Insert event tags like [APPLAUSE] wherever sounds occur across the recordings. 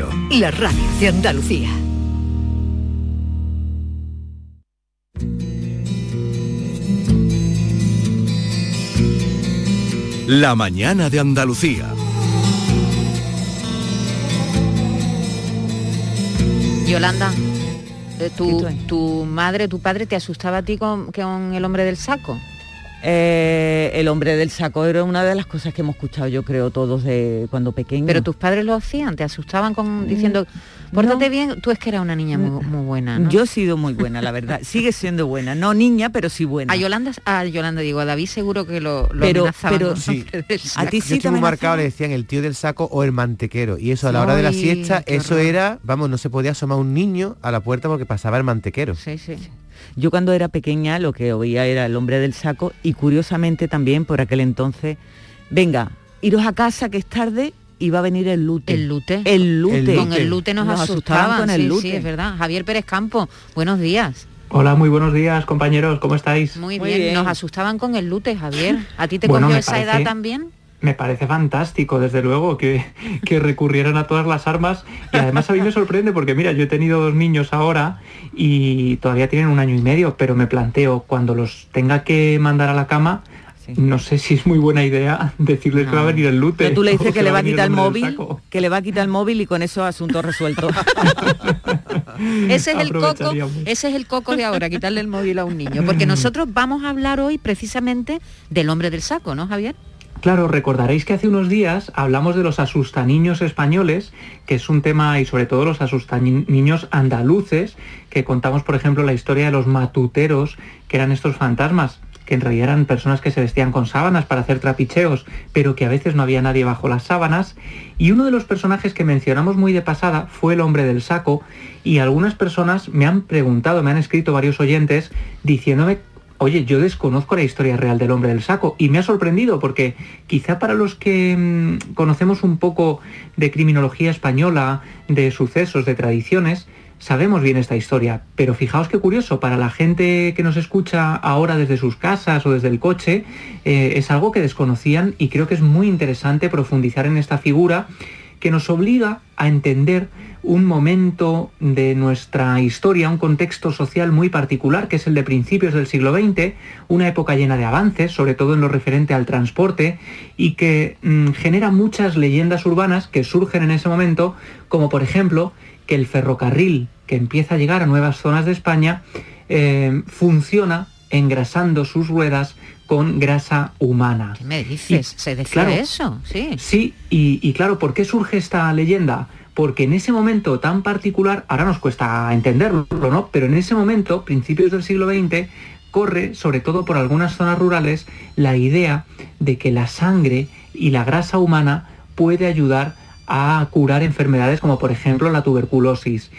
Radio, la radio de Andalucía. La mañana de Andalucía. Yolanda, eh, tu, tu madre, tu padre te asustaba a ti con, con el hombre del saco. Eh, el hombre del saco era una de las cosas que hemos escuchado, yo creo, todos de cuando pequeños. Pero tus padres lo hacían, te asustaban con diciendo, pórtate bien, tú es que eras una niña muy, muy buena, ¿no? Yo he sido muy buena, la verdad. [LAUGHS] Sigue siendo buena, no niña, pero sí buena. A Yolanda, a Yolanda digo, a David seguro que lo, lo Pero- amenazaban pero- sí. [LAUGHS] A saco. ti Yo sí estoy te marcado, le decían el tío del saco o el mantequero. Y eso a la hora de la siesta, eso horror. era, vamos, no se podía asomar un niño a la puerta porque pasaba el mantequero. Sí, sí. Yo cuando era pequeña lo que oía era el hombre del saco y curiosamente también por aquel entonces, venga, iros a casa que es tarde y va a venir el lute. El lute. El lute. Con el lute nos, asustaban, con el sí, lute. sí, es verdad. Javier Pérez Campo, buenos días. Hola, muy buenos días, compañeros. ¿Cómo estáis? Muy, Muy bien. bien. nos asustaban con el lute, Javier. ¿A ti te Bueno, cogió esa parece- edad también? Me parece fantástico, desde luego, que, que recurrieran a todas las armas. Y además a mí me sorprende porque, mira, yo he tenido dos niños ahora y todavía tienen un año y medio, pero me planteo, cuando los tenga que mandar a la cama, Sí. no sé si es muy buena idea decirles que va a venir el lute. Pero tú le dices que le va a quitar el móvil, que le va a quitar el móvil y con eso asunto resuelto. [LAUGHS] Ese es el coco, ese es el coco de ahora, quitarle el móvil a un niño. Porque nosotros vamos a hablar hoy precisamente del hombre del saco, ¿no, Javier? Claro, recordaréis que hace unos días hablamos de los asustaniños españoles, que es un tema, y sobre todo los asustaniños andaluces, que contamos, por ejemplo, la historia de los matuteros, que eran estos fantasmas, que en realidad eran personas que se vestían con sábanas para hacer trapicheos, pero que a veces no había nadie bajo las sábanas. Y uno de los personajes que mencionamos muy de pasada fue el hombre del saco, y algunas personas me han preguntado, me han escrito varios oyentes, diciéndome Oye, yo desconozco la historia real del hombre del saco y me ha sorprendido porque quizá para los que mm, conocemos un poco de criminología española, de sucesos, de tradiciones, sabemos bien esta historia. Pero fijaos qué curioso, para la gente que nos escucha ahora desde sus casas o desde el coche, eh, es algo que desconocían y creo que es muy interesante profundizar en esta figura que nos obliga a entender un momento de nuestra historia, un contexto social muy particular, que es el de principios del siglo XX, una época llena de avances, sobre todo en lo referente al transporte, y que mm, genera muchas leyendas urbanas que surgen en ese momento, como por ejemplo que el ferrocarril que empieza a llegar a nuevas zonas de España eh, funciona engrasando sus ruedas con grasa humana. ¿Qué me dices? Y, ¿Se decía claro, eso? Sí. Sí, y, y claro, ¿por qué surge esta leyenda? Porque en ese momento tan particular, ahora nos cuesta entenderlo, ¿no? Pero en ese momento, principios del siglo XX, corre, sobre todo por algunas zonas rurales, la idea de que la sangre y la grasa humana puede ayudar a curar enfermedades como por ejemplo la tuberculosis.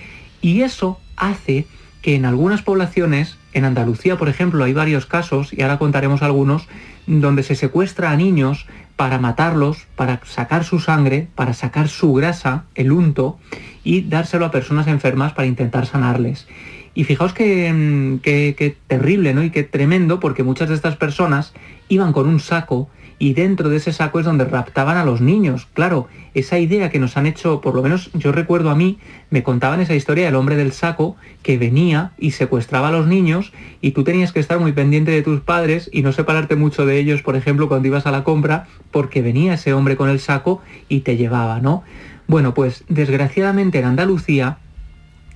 Y eso hace que en algunas poblaciones, en Andalucía por ejemplo hay varios casos, y ahora contaremos algunos, donde se secuestra a niños para matarlos, para sacar su sangre, para sacar su grasa, el unto, y dárselo a personas enfermas para intentar sanarles. Y fijaos que, mm, que- terrible, ¿no? Y qué tremendo, porque muchas de estas personas iban con un saco y dentro de ese saco es donde raptaban a los niños. Claro, esa idea que nos han hecho, por lo menos yo recuerdo a mí, me contaban esa historia del hombre del saco que venía y secuestraba a los niños y tú tenías que estar muy pendiente de tus padres y no separarte mucho de ellos, por ejemplo, cuando ibas a la compra, porque venía ese hombre con el saco y te llevaba, ¿no? Bueno, pues desgraciadamente en Andalucía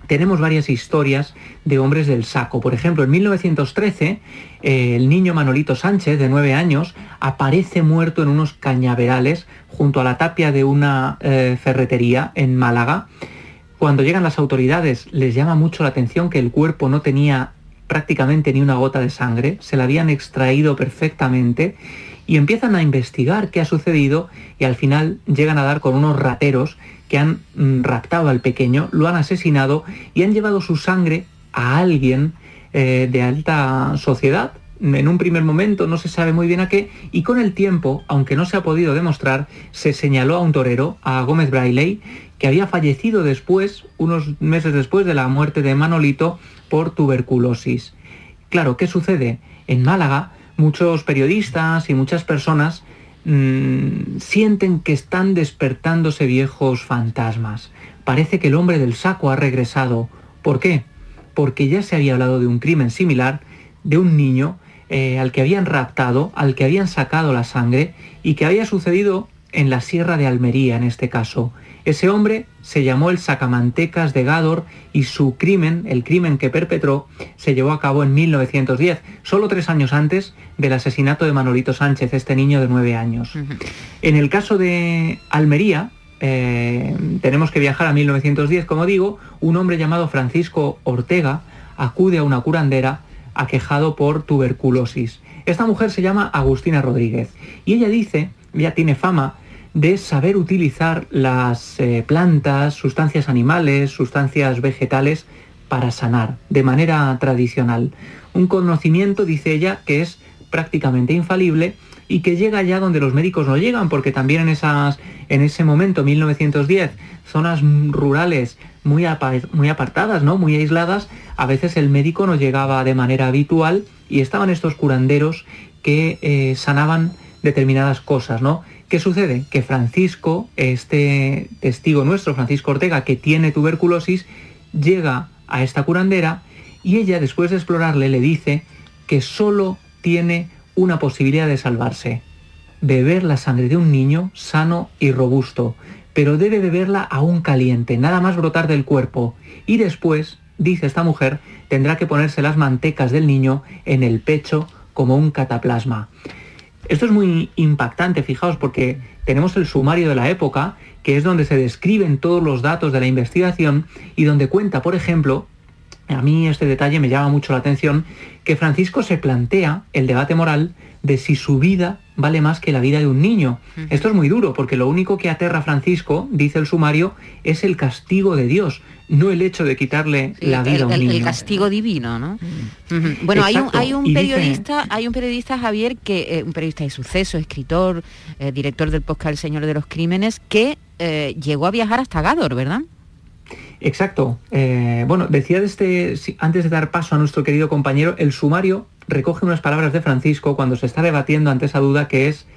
tenemos varias historias de hombres del saco. Por ejemplo, en 1913, eh, el niño Manolito Sánchez, de 9 años, aparece muerto en unos cañaverales junto a la tapia de una eh, ferretería en Málaga. Cuando llegan las autoridades les llama mucho la atención que el cuerpo no tenía prácticamente ni una gota de sangre, se la habían extraído perfectamente y empiezan a investigar qué ha sucedido y al final llegan a dar con unos rateros que han mm, raptado al pequeño, lo han asesinado y han llevado su sangre a alguien eh, de alta sociedad. En un primer momento no se sabe muy bien a qué y con el tiempo, aunque no se ha podido demostrar, se señaló a un torero, a Gómez Brailey, que había fallecido después, unos meses después de la muerte de Manolito, por tuberculosis. Claro, ¿qué sucede? En Málaga, muchos periodistas y muchas personas mmm, sienten que están despertándose viejos fantasmas. parece que el hombre del saco ha regresado. ¿Por qué? Porque ya se había hablado de un crimen similar, de un niño eh, al que habían raptado, al que habían sacado la sangre y que había sucedido en la Sierra de Almería en este caso. Ese hombre se llamó el Sacamantecas de Gador y su crimen, el crimen que perpetró, se llevó a cabo en 1910, solo tres años antes del asesinato de Manolito Sánchez, este niño de nueve años. En el caso de Almería, eh, tenemos que viajar a 1910, como digo, un hombre llamado Francisco Ortega acude a una curandera aquejado por tuberculosis. Esta mujer se llama Agustina Rodríguez y ella dice, ya tiene fama, de saber utilizar las eh, plantas, sustancias animales, sustancias vegetales para sanar de manera tradicional. Un conocimiento, dice ella, que es prácticamente infalible y que llega ya donde los médicos no llegan, porque también en, esas, en ese momento, 1910, zonas rurales muy, muy apartadas, ¿no? muy aisladas, a veces el médico no llegaba de manera habitual y estaban estos curanderos que eh, sanaban determinadas cosas, ¿no? ¿Qué sucede? Que Francisco, este testigo nuestro, Francisco Ortega, que tiene tuberculosis, llega a esta curandera y ella, después de explorarle, le dice que solo tiene una posibilidad de salvarse, beber la sangre de un niño sano y robusto, pero debe beberla aún caliente, nada más brotar del cuerpo, y después, dice esta mujer, tendrá que ponerse las mantecas del niño en el pecho como un cataplasma. Esto es muy impactante, fijaos, porque tenemos el sumario de la época, que es donde se describen todos los datos de la investigación y donde cuenta, por ejemplo, a mí este detalle me llama mucho la atención, que Francisco se plantea el debate moral de si su vida vale más que la vida de un niño. Esto es muy duro, porque lo único que aterra a Francisco, dice el sumario, es el castigo de Dios, no el hecho de quitarle la vida a un niño. El castigo divino, ¿no? Bueno, hay un, hay un periodista, hay un periodista, Javier, que eh, un periodista de suceso, escritor, eh, director del podcast El Señor de los Crímenes, que eh, llegó a viajar hasta Gador, ¿verdad? Exacto. bueno, decía este, antes de dar paso a nuestro querido compañero, el sumario recoge unas palabras de Francisco cuando se está debatiendo ante esa duda que es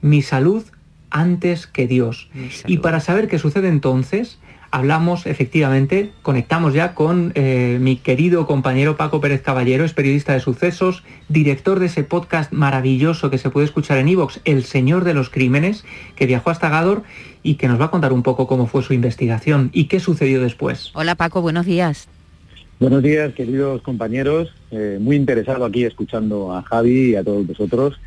mi salud antes que Dios. Y para saber qué sucede entonces, hablamos efectivamente, conectamos ya con eh, mi querido compañero Paco Pérez Caballero, es periodista de sucesos, director de ese podcast maravilloso que se puede escuchar en Evox, El Señor de los Crímenes, que viajó hasta Gador y que nos va a contar un poco cómo fue su investigación y qué sucedió después. Hola Paco, buenos días. Buenos días, queridos compañeros. Eh, muy interesado aquí escuchando a Javi y a todos vosotros.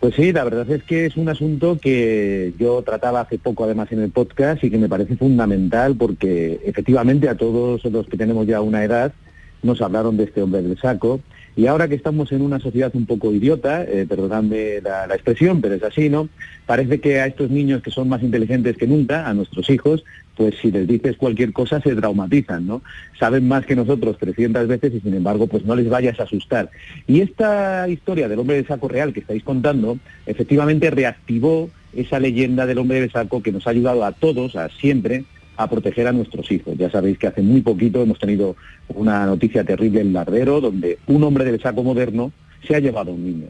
Pues sí, la verdad es que es un asunto que yo trataba hace poco además en el podcast y que me parece fundamental porque efectivamente a todos los que tenemos ya una edad nos hablaron de este hombre del saco y ahora que estamos en una sociedad un poco idiota, eh, perdonadme la, expresión, pero es así, ¿no? Parece que a estos niños que son más inteligentes que nunca, a nuestros hijos, pues si les dices cualquier cosa se traumatizan, ¿no? Saben más que nosotros 300 veces y sin embargo pues no les vayas a asustar. Y esta historia del hombre de saco real que estáis contando, efectivamente reactivó esa leyenda del hombre de saco que nos ha ayudado a todos, a siempre, a proteger a nuestros hijos. Ya sabéis que hace muy poquito hemos tenido una noticia terrible en Lardero, donde un hombre del saco moderno se ha llevado a un niño.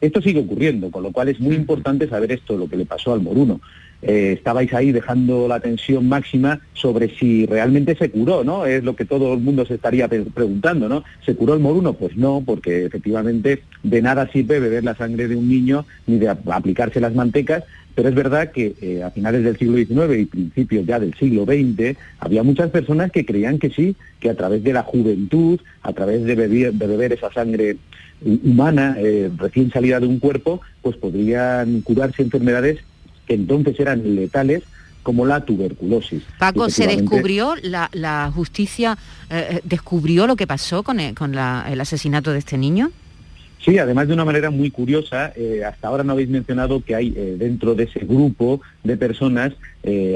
Esto sigue ocurriendo, con lo cual es muy importante saber esto, lo que le pasó al moruno. Eh, estabais ahí dejando la tensión máxima sobre si realmente se curó, ¿no? Es lo que todo el mundo se estaría preguntando, ¿no? ¿Se curó el moruno? Pues no, porque efectivamente de nada sirve beber la sangre de un niño ni de aplicarse las mantecas, pero es verdad que eh, a finales del siglo XIX y principios ya del siglo XX había muchas personas que creían que sí, que a través de la juventud, a través de beber, de beber esa sangre humana eh, recién salida de un cuerpo, pues podrían curarse enfermedades que entonces eran letales como la tuberculosis. Paco, ¿se descubrió, la, justicia eh, descubrió lo que pasó con, el, con el asesinato de este niño? Sí, además de una manera muy curiosa, eh, hasta ahora no habéis mencionado que hay eh, dentro de ese grupo de personas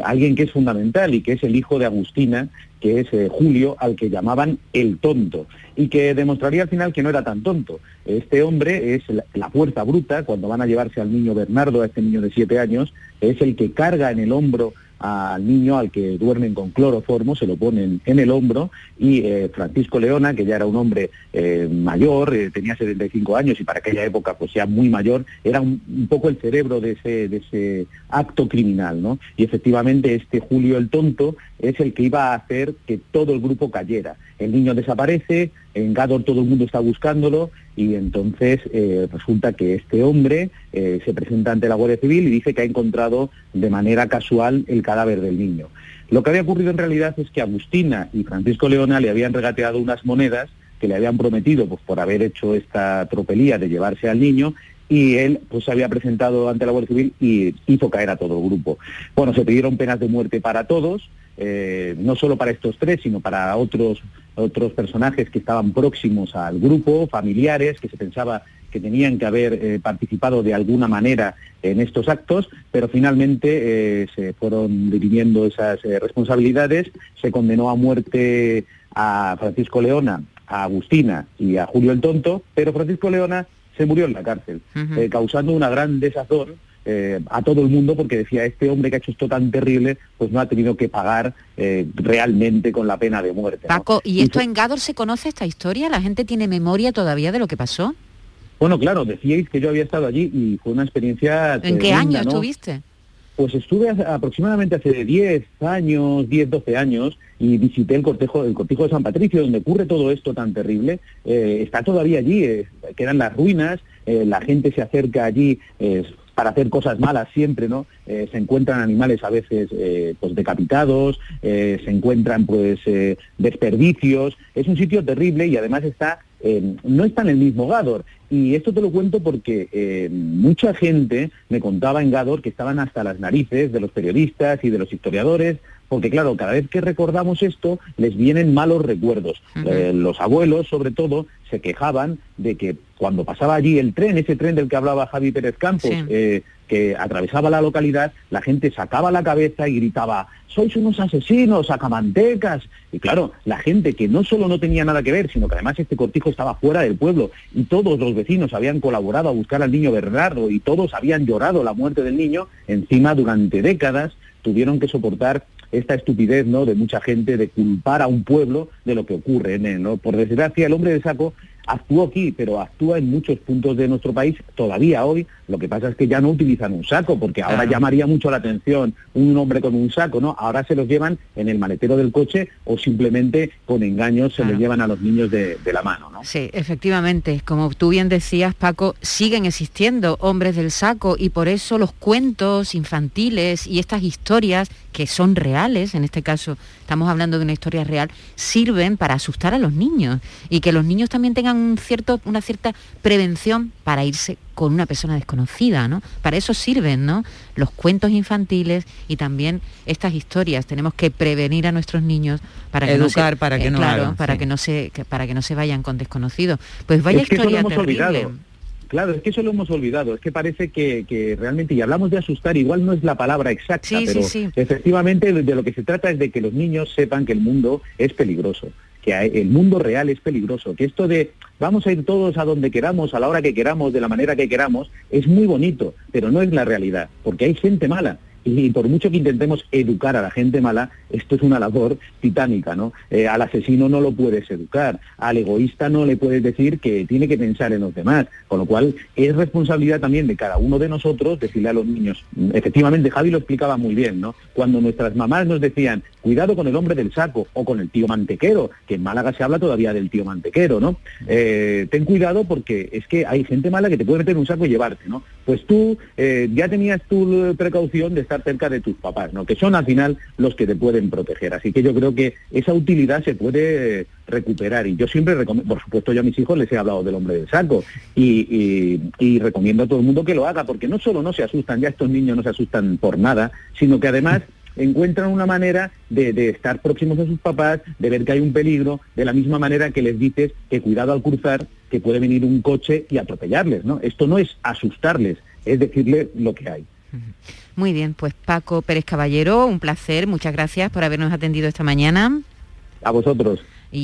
alguien que es fundamental y que es el hijo de Agustina, que es Julio, al que llamaban el tonto, y que demostraría al final que no era tan tonto. Este hombre es la, fuerza bruta, cuando van a llevarse al niño Bernardo, a este niño de siete años, es el que carga en el hombro al niño al que duermen con cloroformo, se lo ponen en el hombro y eh, Francisco Leona, que ya era un hombre eh, mayor, eh, tenía 75 años y para aquella época pues ya muy mayor, era un, poco el cerebro de ese, de ese acto criminal, ¿no? Y efectivamente este Julio el Tonto es el que iba a hacer que todo el grupo cayera. El niño desaparece, en Gador todo el mundo está buscándolo y entonces resulta que este hombre se presenta ante la Guardia Civil y dice que ha encontrado de manera casual el cadáver del niño. Lo que había ocurrido en realidad es que Agustina y Francisco Leona le habían regateado unas monedas que le habían prometido pues, por haber hecho esta tropelía de llevarse al niño y él pues se había presentado ante la Guardia Civil y hizo caer a todo el grupo. Bueno, se pidieron penas de muerte para todos, eh, no solo para estos tres, sino para otros, otros personajes que estaban próximos al grupo, familiares, que se pensaba que tenían que haber eh, participado de alguna manera en estos actos, pero finalmente eh, se fueron dirimiendo esas eh, responsabilidades, se condenó a muerte a Francisco Leona, a Agustina y a Julio el Tonto, pero Francisco Leona se murió en la cárcel, causando una gran desazón a todo el mundo porque decía, este hombre que ha hecho esto tan terrible, pues no ha tenido que pagar realmente con la pena de muerte. Paco, ¿y esto en Gador se conoce esta historia? ¿La gente tiene memoria todavía de lo que pasó? Bueno, claro, decíais que yo había estado allí y fue una experiencia... ¿En qué año estuviste? Pues estuve aproximadamente hace 10 años, 10, 12 años, y visité el cortejo, el cortijo de San Patricio, donde ocurre todo esto tan terrible. Eh, está todavía allí, eh, quedan las ruinas, eh, la gente se acerca allí para hacer cosas malas siempre, ¿no? se encuentran animales a veces pues decapitados, se encuentran pues desperdicios. Es un sitio terrible y además está no está en el mismo Gador. Y esto te lo cuento porque eh, mucha gente me contaba en Gador que estaban hasta las narices de los periodistas y de los historiadores, porque claro, cada vez que recordamos esto les vienen malos recuerdos. Eh, los abuelos, sobre todo, se quejaban de que cuando pasaba allí el tren, ese tren del que hablaba Javi Pérez Campos, eh, que atravesaba la localidad, la gente sacaba la cabeza y gritaba, sois unos asesinos, sacamantecas. Y claro, la gente que no solo no tenía nada que ver, sino que además este cortijo estaba fuera del pueblo y todos los vecinos habían colaborado a buscar al niño Bernardo y todos habían llorado la muerte del niño, encima durante décadas tuvieron que soportar esta estupidez ¿no? de mucha gente de culpar a un pueblo de lo que ocurre en él. ¿no? Por desgracia, el hombre de saco actuó aquí, pero actúa en muchos puntos de nuestro país todavía hoy. Lo que pasa es que ya no utilizan un saco, porque ahora llamaría mucho la atención un hombre con un saco, ¿no? Ahora se los llevan en el maletero del coche o simplemente con engaños se les llevan a los niños de, de, la mano, ¿no? Sí, efectivamente. Como tú bien decías, Paco, siguen existiendo hombres del saco y por eso los cuentos infantiles y estas historias que son reales, en este caso estamos hablando de una historia real, sirven para asustar a los niños y que los niños también tengan un cierto, una cierta prevención para irse con una persona desconocida, ¿no? Para eso sirven, ¿no? Los cuentos infantiles y también estas historias. Tenemos que prevenir a nuestros niños para que no se, para que no para que no se para que no se vayan con desconocidos. Pues vaya historia terrible. Claro, es que eso lo hemos olvidado, es que parece que, realmente, y hablamos de asustar, igual no es la palabra exacta, pero efectivamente de, lo que se trata es de que los niños sepan que el mundo es peligroso, que el mundo real es peligroso, que esto de vamos a ir todos a donde queramos, a la hora que queramos, de la manera que queramos, es muy bonito, pero no es la realidad, porque hay gente mala, y por mucho que intentemos educar a la gente mala, esto es una labor titánica, ¿no? Eh, al asesino no lo puedes educar, al egoísta no le puedes decir que tiene que pensar en los demás, con lo cual es responsabilidad también de cada uno de nosotros decirle a los niños, efectivamente Javi lo explicaba muy bien, ¿no? Cuando nuestras mamás nos decían, cuidado con el hombre del saco o con el tío mantequero, que en Málaga se habla todavía del tío mantequero, ¿no? Eh, ten cuidado porque es que hay gente mala que te puede meter en un saco y llevarte, ¿no? Pues tú eh, ya tenías tu precaución de estar cerca de tus papás, ¿no? Que son al final los que te pueden proteger. Así que yo creo que esa utilidad se puede recuperar. Y yo siempre recomiendo, por supuesto yo a mis hijos les he hablado del hombre del saco y, y, recomiendo a todo el mundo que lo haga, porque no solo no se asustan, ya estos niños no se asustan por nada, sino que además encuentran una manera de, de, estar próximos a sus papás, de ver que hay un peligro, de la misma manera que les dices que cuidado al cruzar, que puede venir un coche y atropellarles, ¿no? Esto no es asustarles, es decirles lo que hay. Muy bien, pues Paco Pérez Caballero, un placer, muchas gracias por habernos atendido esta mañana. A vosotros.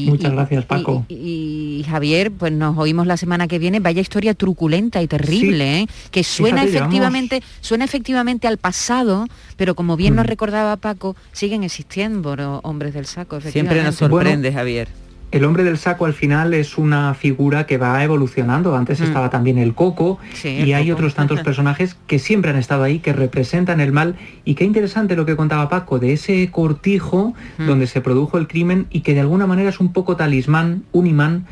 Muchas gracias, Paco. Y, Javier, pues nos oímos la semana que viene. Vaya historia truculenta y terrible, ¿eh? que suena efectivamente, suena efectivamente al pasado, pero como bien nos mm. recordaba Paco, siguen existiendo hombres del saco. Siempre nos sorprende, Javier el hombre del saco al final es una figura que va evolucionando. Antes mm. estaba también el coco y hay otros tantos [LAUGHS] personajes que siempre han estado ahí, que representan el mal. Y qué interesante lo que contaba Paco de ese cortijo mm. donde se produjo el crimen y que de alguna manera es un poco talismán, un imán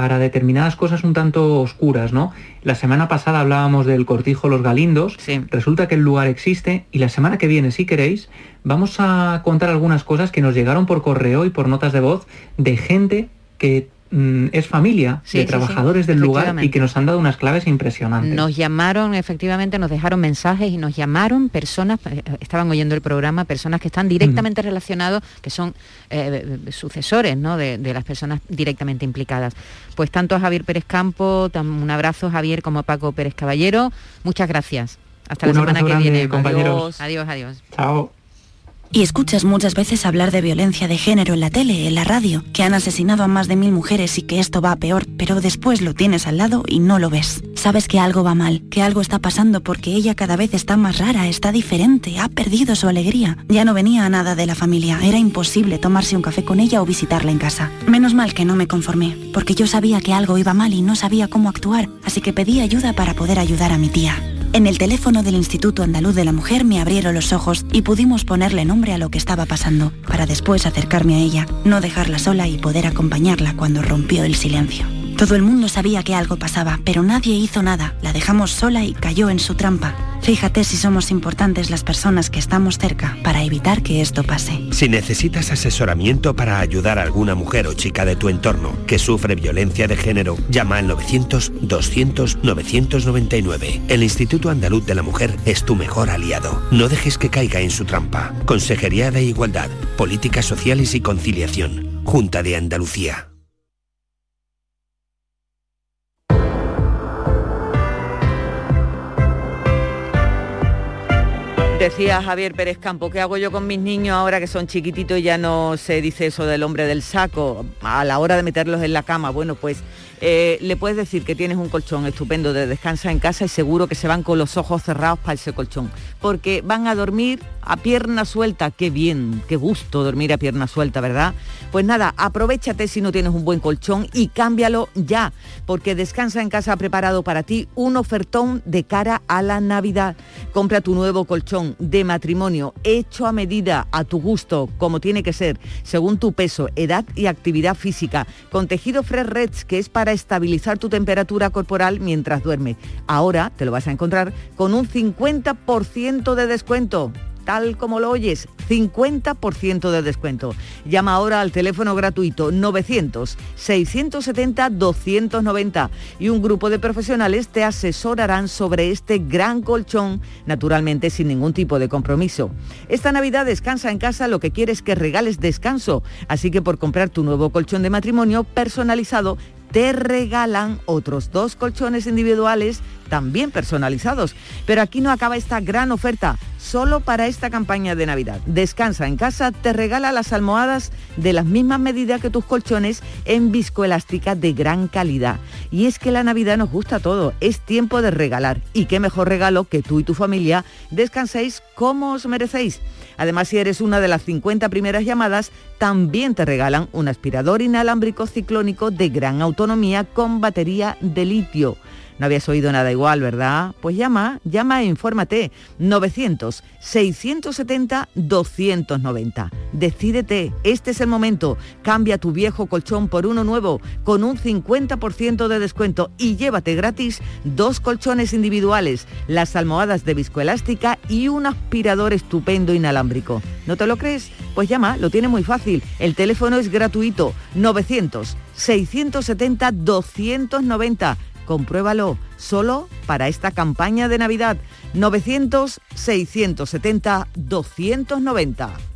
para determinadas cosas un tanto oscuras, ¿no? La semana pasada hablábamos del cortijo Los Galindos, resulta que el lugar existe y la semana que viene, si queréis, vamos a contar algunas cosas que nos llegaron por correo y por notas de voz de gente que Mm, es familia de trabajadores del lugar y que nos han dado unas claves impresionantes. Nos llamaron, efectivamente, nos dejaron mensajes y nos llamaron personas, eh, estaban oyendo el programa, personas que están directamente relacionados, que son eh, sucesores ¿no? de, las personas directamente implicadas. Pues tanto a Javier Pérez Campo, un abrazo Javier como a Paco Pérez Caballero, muchas gracias. Hasta la semana que viene. Compañeros. Adiós, adiós. Chao. Y escuchas muchas veces hablar de violencia de género en la tele, en la radio, que han asesinado a más de mil mujeres y que esto va a peor, pero después lo tienes al lado y no lo ves. Sabes que algo va mal, que algo está pasando porque ella cada vez está más rara, está diferente, ha perdido su alegría. Ya no venía a nada de la familia, era imposible tomarse un café con ella o visitarla en casa. Menos mal que no me conformé, porque yo sabía que algo iba mal y no sabía cómo actuar, así que pedí ayuda para poder ayudar a mi tía. En el teléfono del Instituto Andaluz de la Mujer me abrieron los ojos y pudimos ponerle nombre a lo que estaba pasando, para después acercarme a ella, no dejarla sola y poder acompañarla cuando rompió el silencio. Todo el mundo sabía que algo pasaba, pero nadie hizo nada. La dejamos sola y cayó en su trampa. Fíjate si somos importantes las personas que estamos cerca para evitar que esto pase. Si necesitas asesoramiento para ayudar a alguna mujer o chica de tu entorno que sufre violencia de género, llama al 900-200-999. El Instituto Andaluz de la Mujer es tu mejor aliado. No dejes que caiga en su trampa. Consejería de Igualdad, Políticas Sociales y Conciliación. Junta de Andalucía. Decía Javier Pérez Campo, ¿qué hago yo con mis niños ahora que son chiquititos y ya no se dice eso del hombre del saco a la hora de meterlos en la cama? Bueno, pues eh, le puedes decir que tienes un colchón estupendo de descansa en casa y seguro que se van con los ojos cerrados para ese colchón, porque van a dormir a pierna suelta. Qué bien, qué gusto dormir a pierna suelta, ¿verdad? Pues nada, aprovechate si no tienes un buen colchón y cámbialo ya, porque Descansa en casa ha preparado para ti un ofertón de cara a la Navidad. Compra tu nuevo colchón de matrimonio hecho a medida, a tu gusto, como tiene que ser, según tu peso, edad y actividad física, con tejido Fresh Reds, que es para estabilizar tu temperatura corporal mientras duermes. Ahora te lo vas a encontrar con un 50% de descuento tal como lo oyes, 50% de descuento. Llama ahora al teléfono gratuito 900-670-290 y un grupo de profesionales te asesorarán sobre este gran colchón, naturalmente sin ningún tipo de compromiso. Esta Navidad descansa en casa, lo que quieres que regales descanso, así que por comprar tu nuevo colchón de matrimonio personalizado, te regalan otros dos colchones individuales también personalizados. Pero aquí no acaba esta gran oferta, solo para esta campaña de Navidad. Descansa en casa, te regala las almohadas de las mismas medidas que tus colchones en viscoelástica de gran calidad. Y es que la Navidad nos gusta todo, es tiempo de regalar. Y qué mejor regalo que tú y tu familia descanséis como os merecéis. Además, si eres una de las 50 primeras llamadas, también te regalan un aspirador inalámbrico ciclónico de gran autonomía con batería de litio. No habías oído nada igual, ¿verdad? Pues llama, llama e infórmate. 900-670-290. Decídete, este es el momento. Cambia tu viejo colchón por uno nuevo con un 50% de descuento y llévate gratis dos colchones individuales, las almohadas de viscoelástica y un aspirador estupendo inalámbrico. ¿No te lo crees? Pues llama, lo tiene muy fácil. El teléfono es gratuito. 900 670 290 Compruébalo solo para esta campaña de Navidad. 900-670-290.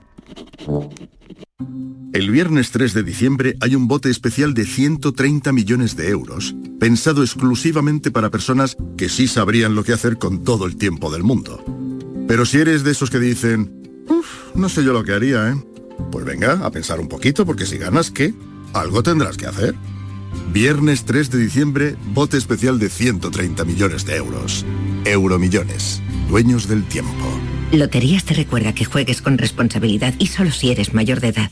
El viernes 3 de diciembre hay un bote especial de 130 millones de euros, pensado exclusivamente para personas que sí sabrían lo que hacer con todo el tiempo del mundo. Pero si eres de esos que dicen, uff, no sé yo lo que haría, ¿eh? Pues venga, a pensar un poquito, porque si ganas, ¿qué? Algo tendrás que hacer. Viernes 3 de diciembre, bote especial de 130 millones de euros. Euromillones, dueños del tiempo. Loterías te recuerda que juegues con responsabilidad y solo si eres mayor de edad.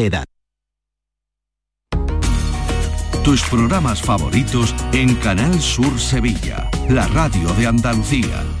Tus programas favoritos en Canal Sur Sevilla, la radio de Andalucía.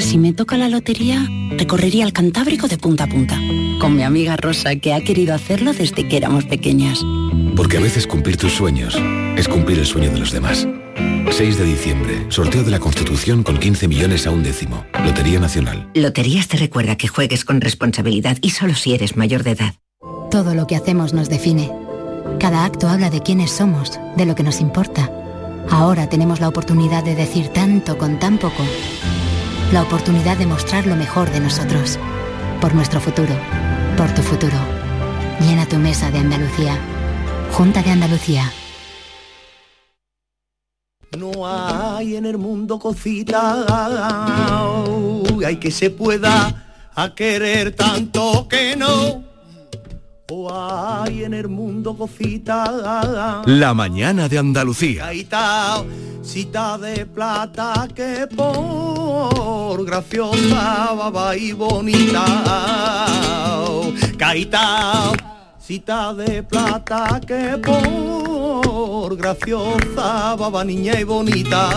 Si me toca la lotería, recorrería el Cantábrico de punta a punta. Con mi amiga Rosa, que ha querido hacerlo desde que éramos pequeñas. Porque a veces cumplir tus sueños es cumplir el sueño de los demás. 6 de diciembre, sorteo de la Constitución con 15 millones a un décimo. Lotería Nacional. Loterías te recuerda que juegues con responsabilidad y solo si eres mayor de edad. Todo lo que hacemos nos define. Cada acto habla de quiénes somos, de lo que nos importa. Ahora tenemos la oportunidad de decir tanto con tan poco. La oportunidad de mostrar lo mejor de nosotros. Por nuestro futuro. Por tu futuro. Llena tu mesa de Andalucía. Junta de Andalucía. No hay en el mundo cosita hay que se pueda a querer tanto que no. O hay en el mundo cosita La mañana de Andalucía. Cita de plata que por graciosa baba y bonita. Caíta, cita de plata que por graciosa baba niña y bonita.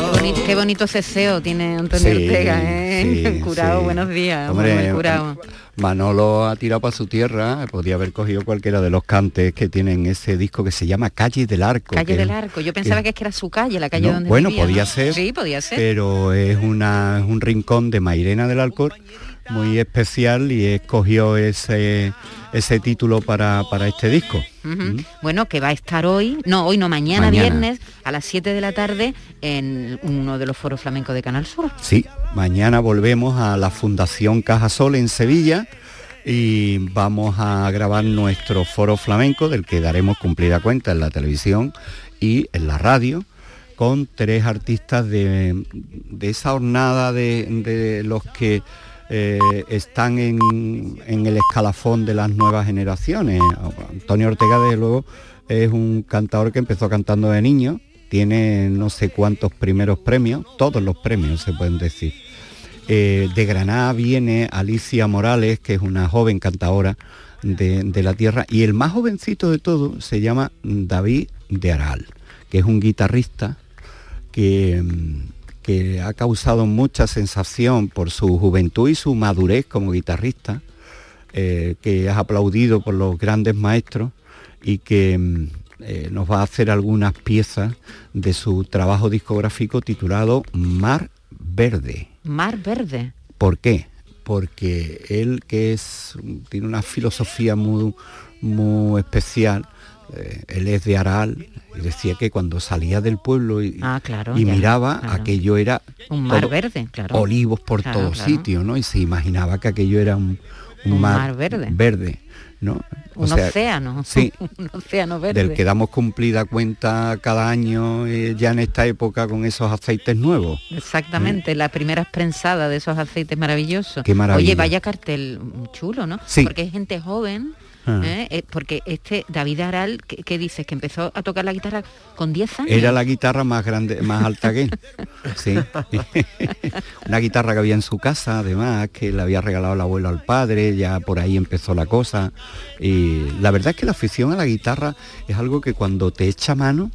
Qué bonito, qué bonito ceseo tiene Antonio Sí, Ortega, ¿eh? sí, [LAUGHS] curado, sí. buenos días. Hombre, curado. Manolo ha tirado para su tierra, podía haber cogido cualquiera de los cantes que tienen ese disco que se llama Calle del Arco. Calle que- del Arco. Yo pensaba que, es que era su calle, la calle No, donde bueno, vivía, ¿no? podía ser, Sí, podía ser. pero es, una, es un rincón de Mairena del Alcor muy especial y escogió ese, ese título para, para este disco. Ujú. Bueno, que va a estar hoy, no, hoy no, mañana, Mañana. viernes a las 7 de la tarde en uno de los foros flamencos de Canal Sur. Sí, mañana volvemos a la Fundación Cajasol en Sevilla y vamos a grabar nuestro foro flamenco del que daremos cumplida cuenta en la televisión y en la radio con tres artistas de, esa jornada de, los que eh, están en, el escalafón de las nuevas generaciones. Antonio Ortega, desde luego, es un cantador que empezó cantando de niño, tiene no sé cuántos primeros premios, todos los premios se pueden decir. Eh, de Granada viene Alicia Morales, que es una joven cantadora de, de la tierra, y el más jovencito de todo se llama David de Aral, que es un guitarrista que, que ha causado mucha sensación por su juventud y su madurez como guitarrista, eh, que es aplaudido por los grandes maestros y que mm, eh, nos va a hacer algunas piezas de su trabajo discográfico titulado Mar Verde. Mar Verde. ¿Por qué? Porque él que es, tiene una filosofía muy, muy especial, eh, él es de Aral, y decía que cuando salía del pueblo y, ah, claro, y miraba, aquello era un mar verde, claro. olivos por todos sitios, ¿no? Y se imaginaba que aquello era un, mar, verde. verde. ¿no? un océano, sí, [LAUGHS] un océano verde. Del que damos cumplida cuenta cada año eh, ya en esta época con esos aceites nuevos. Exactamente, ¿Eh? la primera prensada de esos aceites maravillosos. Qué maravilla. Oye, vaya cartel chulo, ¿no? Sí. Porque es gente joven Ah. ¿Eh? Eh, porque este David Aral, ¿qué, dices? Que empezó a tocar la guitarra con 10 años. Era la guitarra más grande, más alta que él. Sí. [LAUGHS] Una guitarra que había en su casa, además, que le había regalado el abuelo al padre, ya por ahí empezó la cosa. Y la verdad es que la afición a la guitarra es algo que cuando te echa mano,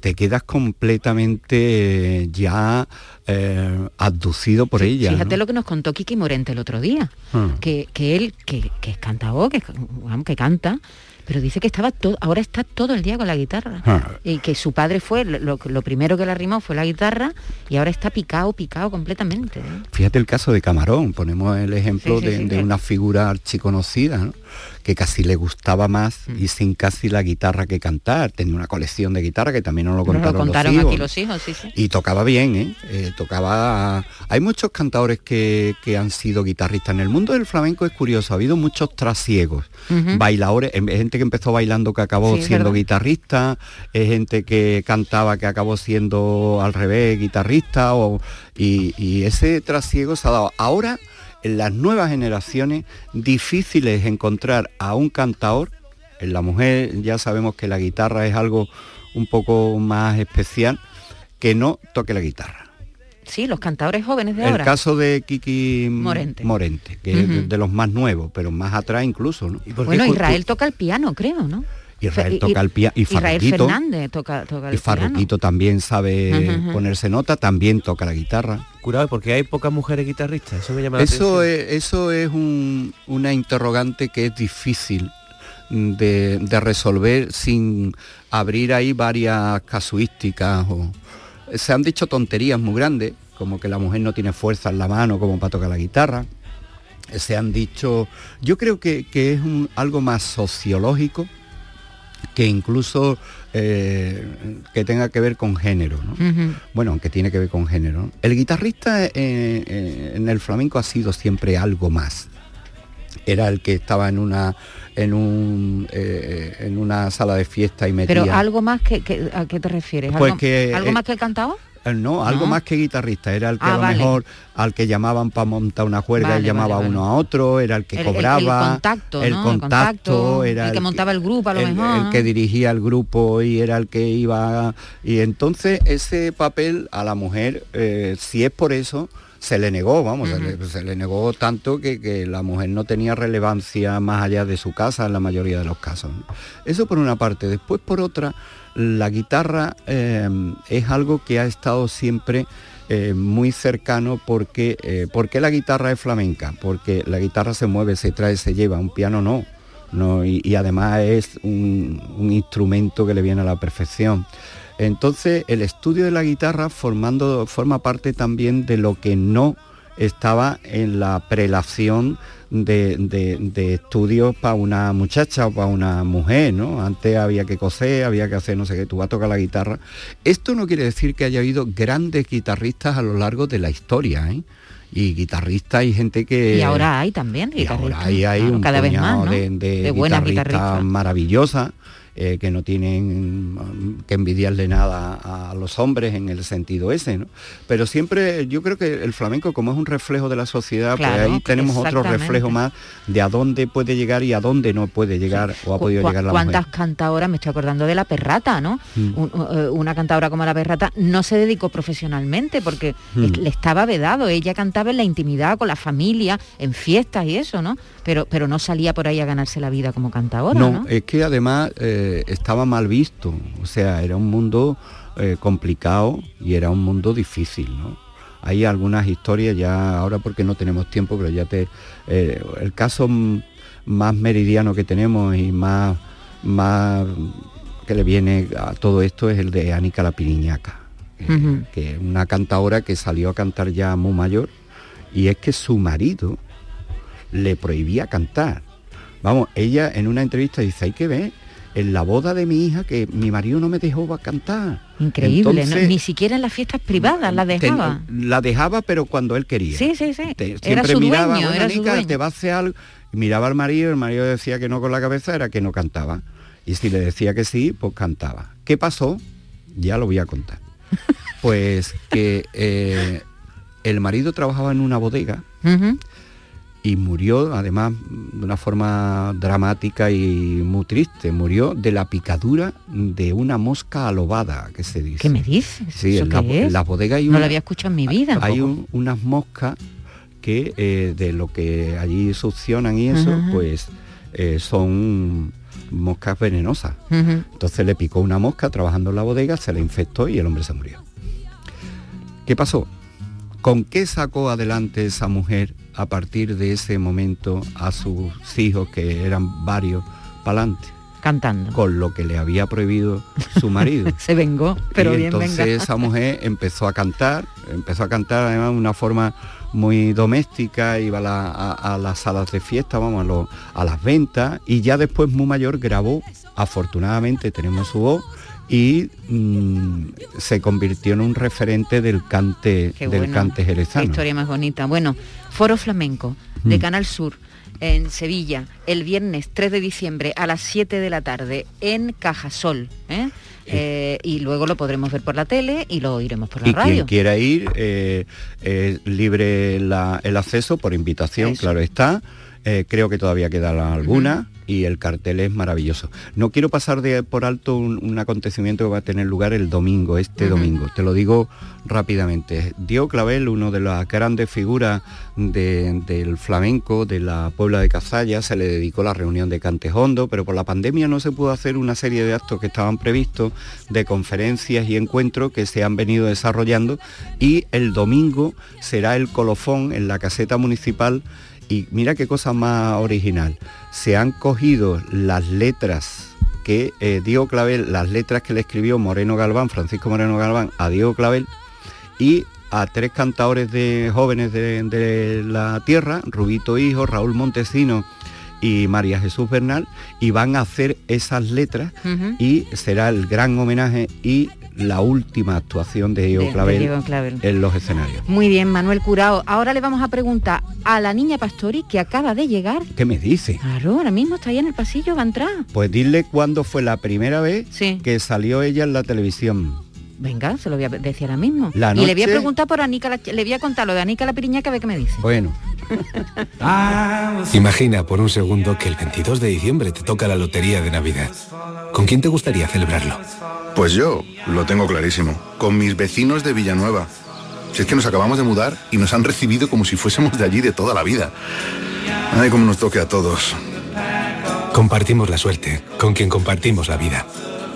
te quedas completamente ya eh, abducido por ella. Fíjate lo que nos contó Kiki Morente el otro día, ah. que, él, que, que es cantador, que, que canta, pero dice que estaba todo, ahora está todo el día con la guitarra. Ah. Y que su padre fue, lo, primero que le arrimó fue la guitarra y ahora está picado, picado completamente. ¿eh? Fíjate el caso de Camarón, ponemos el ejemplo de, una figura archiconocida, ¿no? Que casi le gustaba más mm. y sin casi la guitarra que cantar. Tenía una colección de guitarra que también no lo contaron, contaron los aquí los hijos, sí, sí. Y tocaba bien, ¿eh? ¿eh? tocaba... Hay muchos cantadores que, que, han sido guitarristas. En el mundo del flamenco es curioso, ha habido muchos trasiegos, bailadores, em, gente que empezó bailando que acabó siendo guitarrista, es gente que cantaba que acabó siendo al revés guitarrista, o, y, y ese trasiego se ha dado. Ahora en las nuevas generaciones difícil es encontrar a un cantador, en la mujer ya sabemos que la guitarra es algo un poco más especial, que no toque la guitarra. Sí, los cantadores jóvenes de ahora. El caso de Kiki Morente, que es de los más nuevos, pero más atrás incluso. ¿no? bueno, Israel toca el piano, creo, ¿no? Israel toca el piano y Israel Fernández toca, toca el y Farruquito también sabe ponerse nota, también toca la guitarra. Curado, porque hay pocas mujeres guitarristas, eso me llama la eso Es, eso es una interrogante que es difícil de, resolver sin abrir ahí varias casuísticas o se han dicho tonterías muy grandes como que la mujer no tiene fuerza en la mano como para tocar la guitarra. Se han dicho yo creo que, es algo más sociológico que incluso eh, que tenga que ver con género. Bueno, aunque tiene que ver con género. El guitarrista eh, eh, en el flamenco ha sido siempre algo más. Era el que estaba en una en un en una sala de fiesta y metía. Pero algo más que, a qué te refieres? Pues ¿Algo, más que el cantaba? Eh, no, algo más que guitarrista, era el que ah, a lo mejor al que llamaban para montar una juerga y llamaba uno a otro, era el que cobraba, el, contacto, el, contacto, era el que montaba el grupo a lo mejor. El que dirigía el grupo y era el que iba y entonces ese papel a la mujer, eh, si es por eso, se le negó, vamos, se, le, negó tanto que, la mujer no tenía relevancia más allá de su casa en la mayoría de los casos. Eso por una parte. Después por otra, la guitarra eh, es algo que ha estado siempre eh, muy cercano porque, eh, porque la guitarra es flamenca, porque la guitarra se mueve, se trae, se lleva, un piano no. no y, además es un, instrumento que le viene a la perfección. Entonces el estudio de la guitarra formando, forma parte también de lo que no estaba en la prelación de, estudios para una muchacha o para una mujer, ¿no? Antes había que coser, había que hacer no sé qué, tú vas a tocar la guitarra. Esto no quiere decir que haya habido grandes guitarristas a lo largo de la historia, ¿eh? y guitarristas y gente que y ahora hay también y ahora hay, hay un cada vez más de, de, buenas guitarristas maravillosas eh, que no tienen mm, que envidiarle nada a los hombres en el sentido ese, ¿no? Pero siempre yo creo que el flamenco, como es un reflejo de la sociedad, pues ahí tenemos otro reflejo más de a dónde puede llegar y a dónde no puede llegar o ha podido llegar la ¿Cuántas cantadoras? Me estoy acordando de la perrata, ¿no? Mm. Eh, una cantadora como la perrata no se dedicó profesionalmente porque mm. le estaba vedado. Ella cantaba en la intimidad, con la familia, en fiestas y eso, ¿no? Pero, pero no salía por ahí a ganarse la vida como cantadora, ¿no? es que además... Eh, estaba mal visto, o sea, era un mundo eh, complicado y era un mundo difícil, ¿no? Hay algunas historias ya, ahora porque no tenemos tiempo, pero ya te... Eh, el caso más meridiano que tenemos y más, más que le viene a todo esto es el de Anica la Piriñaca, que es una cantadora que salió a cantar ya muy mayor y es que su marido le prohibía cantar. Vamos, ella en una entrevista dice, hay que ver en la boda de mi hija que mi marido no me dejó cantar. Increíble, ni siquiera en las fiestas privadas la dejaba. la dejaba, pero cuando él quería. Sí, sí, sí. siempre miraba, era te va a hacer algo. miraba al marido, el marido decía que no con la cabeza, era que no cantaba. Y si le decía que sí, pues cantaba. ¿Qué pasó? Ya lo voy a contar. [LAUGHS] pues que eh, el marido trabajaba en una bodega y murió además de una forma dramática y muy triste. Murió de la picadura de una mosca alobada, que se dice. ¿Qué me dices? Sí, en, la, bodega hay No lo había escuchado en mi vida. Hay unas moscas que eh, de lo que allí succionan y eso, pues eh, son moscas venenosas. Entonces le picó una mosca trabajando en la bodega, se le infectó y el hombre se murió. ¿Qué pasó? ¿Con qué sacó adelante esa mujer a partir de ese momento a sus hijos, que eran varios, para adelante? Cantando. Con lo que le había prohibido su marido. [LAUGHS] Se vengó, pero bien entonces esa mujer empezó a cantar, empezó a cantar además de una forma muy doméstica, iba a, las salas de fiesta, vamos, a, a las ventas, y ya después muy mayor grabó, afortunadamente tenemos su voz, y mm, se convirtió en un referente del cante del cante jerezano. Qué historia más bonita. Bueno, Foro Flamenco de mm. Canal Sur en Sevilla el viernes 3 de diciembre a las 7 de la tarde en Cajasol. ¿eh? Eh, y luego lo podremos ver por la tele y lo oiremos por la y radio. Quien quiera ir, eh, libre el acceso por invitación, claro está. creo que todavía queda alguna y el cartel es maravilloso. No quiero pasar de, por alto un, acontecimiento que va a tener lugar el domingo, este domingo. Te lo digo rápidamente. Diego Clavel, uno de las grandes figuras del flamenco de la Puebla de Cazalla, se le dedicó la reunión de Cantejondo, pero por la pandemia no se pudo hacer una serie de actos que estaban previstos, de conferencias y encuentros que se han venido desarrollando y el domingo será el colofón en la caseta municipal y mira qué cosa más original. Se han cogido las letras que eh, Diego Clavel, las letras que le escribió Moreno Galván, Francisco Moreno Galván, a Diego Clavel, y a tres cantadores de jóvenes de, la tierra, Rubito Hijo, Raúl Montesino y María Jesús Bernal, y van a hacer esas letras y será el gran homenaje y la última actuación de Diego, Clavel, en los escenarios. Muy bien, Manuel Curao. Ahora le vamos a preguntar a la niña Pastori que acaba de llegar. ¿Qué me dice? Claro, ahora mismo está ahí en el pasillo, va a entrar. Pues dile cuándo fue la primera vez que salió ella en la televisión. Venga, se lo voy a decir ahora mismo. y le voy a preguntar por Anica, le voy a contar lo de Anica la Piriñaca, a ver qué me dice. Bueno. Imagina por un segundo que el 22 de diciembre te toca la lotería de Navidad. ¿Con quién te gustaría celebrarlo? Pues yo lo tengo clarísimo, con mis vecinos de Villanueva. Si es que nos acabamos de mudar y nos han recibido como si fuésemos de allí de toda la vida. Ay, cómo nos toque a todos. Compartimos la suerte, con quien compartimos la vida.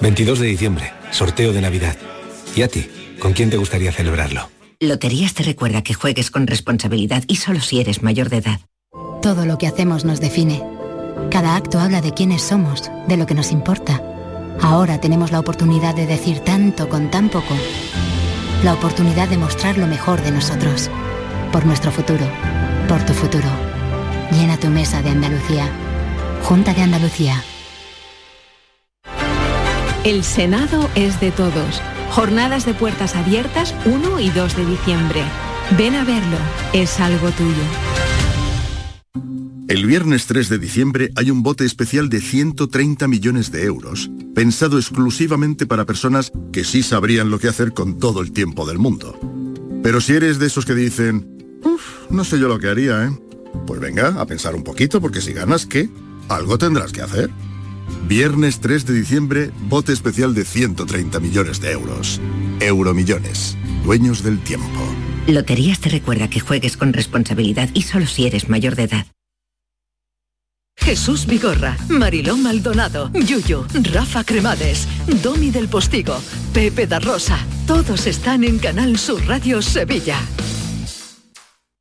22 de diciembre, sorteo de Navidad. ¿Y a ti? ¿Con quién te gustaría celebrarlo? Loterías te recuerda que juegues con responsabilidad y solo si eres mayor de edad. Todo lo que hacemos nos define. Cada acto habla de quiénes somos, de lo que nos importa. Ahora tenemos la oportunidad de decir tanto con tan poco. La oportunidad de mostrar lo mejor de nosotros. Por nuestro futuro. Por tu futuro. Llena tu mesa de Andalucía. Junta de Andalucía. El Senado es de todos. Jornadas de puertas abiertas 1 y 2 de diciembre. Ven a verlo, es algo tuyo. El viernes 3 de diciembre hay un bote especial de 130 millones de euros, pensado exclusivamente para personas que sí sabrían lo que hacer con todo el tiempo del mundo. Pero si eres de esos que dicen, uff, no sé yo lo que haría, ¿eh? Pues venga, a pensar un poquito, porque si ganas, ¿qué? Algo tendrás que hacer. Viernes 3 de diciembre, bote especial de 130 millones de euros. Euromillones, dueños del tiempo. Loterías te recuerda que juegues con responsabilidad y solo si eres mayor de edad. Jesús Vigorra, Mariló Maldonado, Yuyo, Rafa Cremades, Domi del Postigo, Pepe da Rosa. Todos están en Canal Sur Radio Sevilla.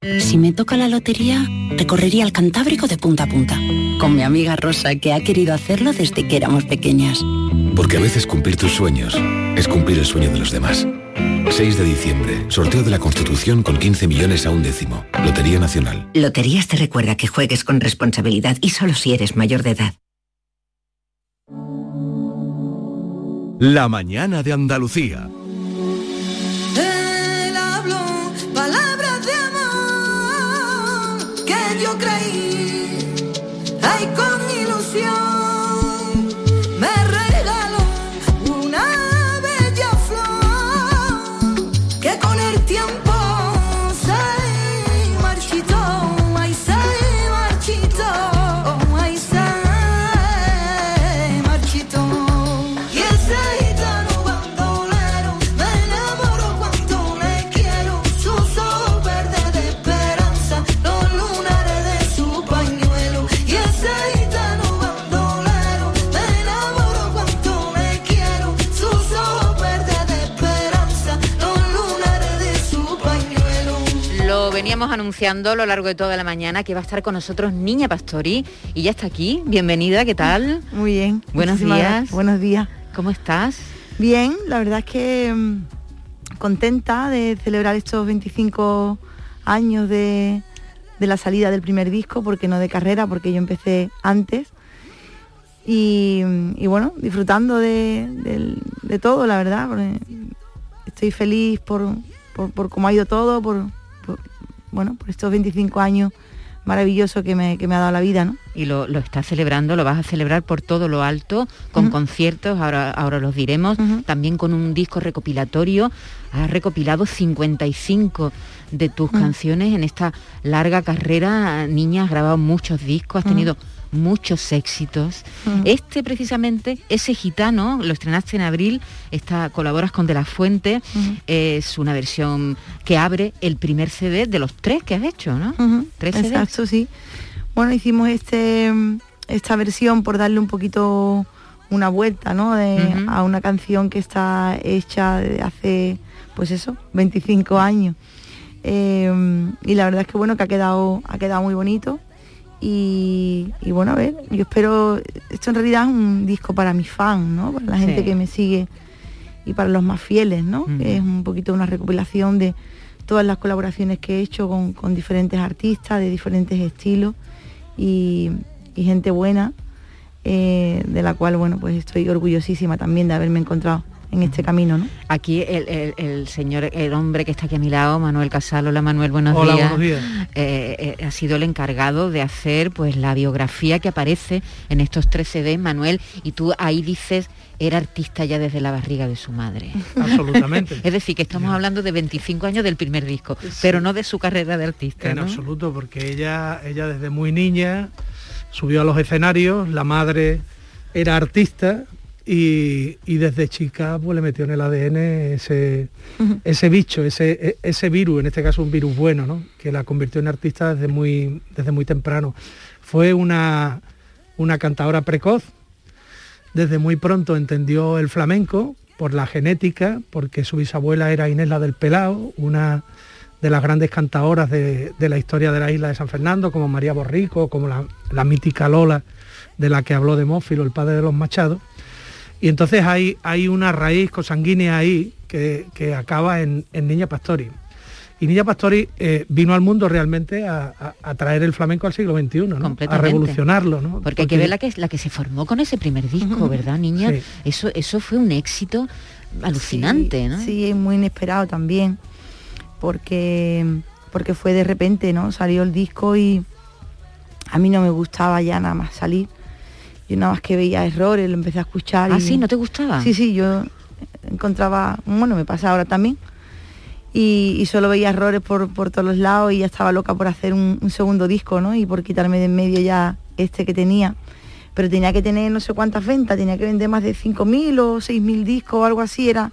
Si me toca la lotería, recorrería el Cantábrico de punta a punta, con mi amiga Rosa, que ha querido hacerlo desde que éramos pequeñas. Porque a veces cumplir tus sueños es cumplir el sueño de los demás. 6 de diciembre, sorteo de la Constitución con 15 millones a un décimo. Lotería Nacional. Loterías te recuerda que juegues con responsabilidad y solo si eres mayor de edad. La mañana de Andalucía. Anunciando a lo largo de toda la mañana que va a estar con nosotros Niña Pastori y ya está aquí. Bienvenida, ¿qué tal? Muy bien. Buenos muchísimas días. gracias. Buenos días. ¿Cómo estás? Bien, la verdad es que mm, contenta de celebrar estos 25 años de, de la salida del primer disco, porque no de carrera, porque yo empecé antes. Y, y bueno, disfrutando de, todo, la verdad. estoy feliz por, por, por cómo ha ido todo, por, bueno, por estos 25 años maravillosos que me, que me ha dado la vida, ¿no? Y lo, lo estás celebrando, lo vas a celebrar por todo lo alto, con conciertos, ahora, ahora los diremos, también con un disco recopilatorio. Has recopilado 55 de tus canciones en esta larga carrera. Niña, has grabado muchos discos, has tenido muchos éxitos. Este precisamente, ese gitano, lo estrenaste en abril, está, colaboras con De La Fuente, es una versión que abre el primer CD de los tres que has hecho, ¿no? Tres CDs. Exacto, sí. Bueno, hicimos este esta versión por darle un poquito una vuelta, ¿no? De-. A una canción que está hecha de hace, pues eso, 25 años. Eh, y la verdad es que bueno, que ha quedado, ha quedado muy bonito. Y, y bueno, a ver, yo espero, esto en realidad es un disco para mis fans, ¿no? Para la gente Sí. que me sigue y para los más fieles, ¿no? Que es un poquito una recopilación de todas las colaboraciones que he hecho con, con diferentes artistas de diferentes estilos y, y gente buena, eh, de la cual, bueno, pues estoy orgullosísima también de haberme encontrado en este camino, ¿no? Aquí el, el- el señor, el hombre que está aquí a mi lado, Manuel Casal, hola Manuel, buenos Hola, días. buenos días. Eh, eh, ha sido el encargado de hacer pues la biografía que aparece en estos tres CDs, Manuel, y tú ahí dices, era artista ya desde la barriga de su madre. Absolutamente. [LAUGHS] es decir, que estamos hablando de 25 años del primer disco, pero no de su carrera de artista, En ¿no? absoluto, porque ella, ella desde muy niña subió a los escenarios, la madre era artista y, y desde chica pues le metió en el ADN ese, ese bicho, ese, e- ese virus, en este caso un virus bueno, ¿no? que la convirtió en artista desde muy, desde muy temprano. Fue una, una cantadora precoz, desde muy pronto entendió el flamenco por la genética, porque su bisabuela era Inés la del Pelao, una de las grandes cantadoras de, de la historia de la isla de San Fernando, como María Borrico, como la, la mítica Lola, de la que habló Demófilo, el padre de los Machados. Y entonces hay, hay una raíz cosanguínea ahí que, que acaba en, en Niña Pastori. Y Niña Pastori eh, vino al mundo realmente a, a- a traer el flamenco al siglo XXI, ¿no? a revolucionarlo. ¿no? Porque hay que ver la que, la que se formó con ese primer disco, ¿verdad, niña? Sí. Eso, eso fue un éxito alucinante, Sí, ¿no? Sí, muy inesperado también, porque, porque fue de repente, ¿no? Salió el disco y a mí no me gustaba ya nada más salir. Yo nada más que veía errores, lo empecé a escuchar. Ah, y- sí, ¿no te gustaba? Sí, sí, yo encontraba, bueno, me pasa ahora también. Y, y solo veía errores por, por todos los lados y ya estaba loca por hacer un, un segundo disco, ¿no? Y por quitarme de en medio ya este que tenía. Pero tenía que tener no sé cuántas ventas, tenía que vender más de 5.000 o 6.000 discos o algo así, era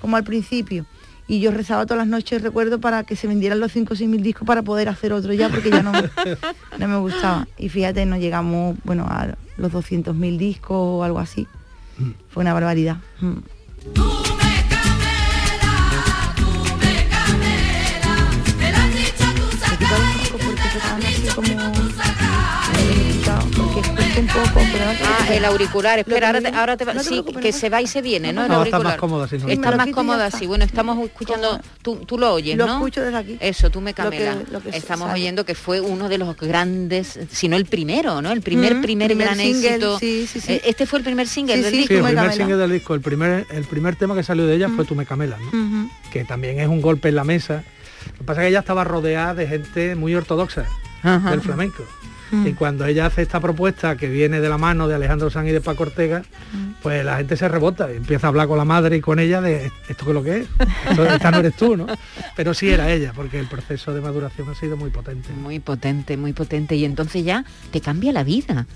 como al principio. Y yo rezaba todas las noches, recuerdo, para que se vendieran los 5 o 6.000 discos para poder hacer otro ya, porque ya no, me- [LAUGHS] no me gustaba. Y fíjate, no llegamos, bueno, a los 200.000 discos o algo así. Fue una barbaridad. Mm. Un poco, pero no te Ah, el auricular, espera, ahora te, ahora te va, no te sí, que no se va y se viene, ¿no? El No, está auricular. más cómoda si no. Está más cómoda así. Bueno, estamos escuchando, tú, tú lo oyes, Lo ¿no? escucho desde aquí. Eso, tú me Lo que- camelas. lo que Estamos sale. oyendo que fue uno de los grandes, si no el primero, ¿no? El primer, Mm, primer, primer gran single, éxito. sí, sí, sí. Eh, Este fue el primer single Sí, del disco. Sí, el primer single del disco, el primer, el primer tema que salió de ella fue Tú me camelas, que también es un golpe en la mesa. Lo que pasa es que ella estaba rodeada de gente muy ortodoxa Ajá. del flamenco. Mm. Y cuando ella hace esta propuesta que viene de la mano de Alejandro Sanz y de Paco Ortega, pues la gente se rebota y empieza a hablar con la madre y con ella de esto que es lo que es. Esto- [LAUGHS] esta no eres tú, ¿no? Pero sí era ella, porque el proceso de maduración ha sido muy potente. Muy potente, muy potente. Y entonces ya te cambia la vida.